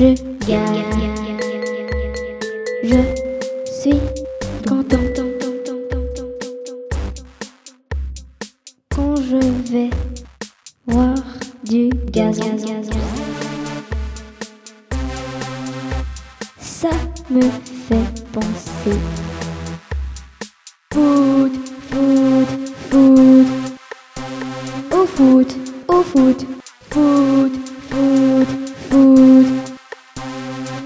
je suis content quand je vais voir du gaz. Ça me fait penser. Foot, foot, foot. Au foot, au foot, foot,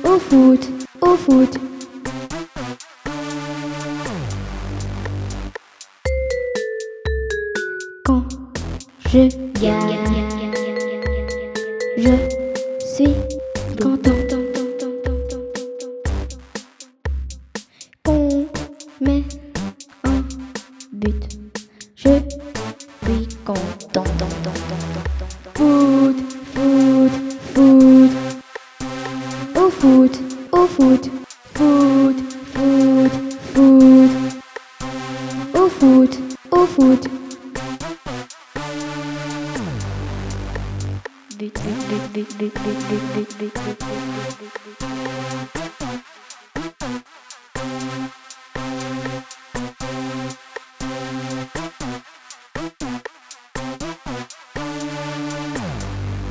Au foot, au foot. Quand je gagne, je suis content. On met un but, je suis content. Foot, Au foot, au foot, foot, foot, foot. Au foot, au foot. But, but, but, but, but, but, but, but, but, but, but,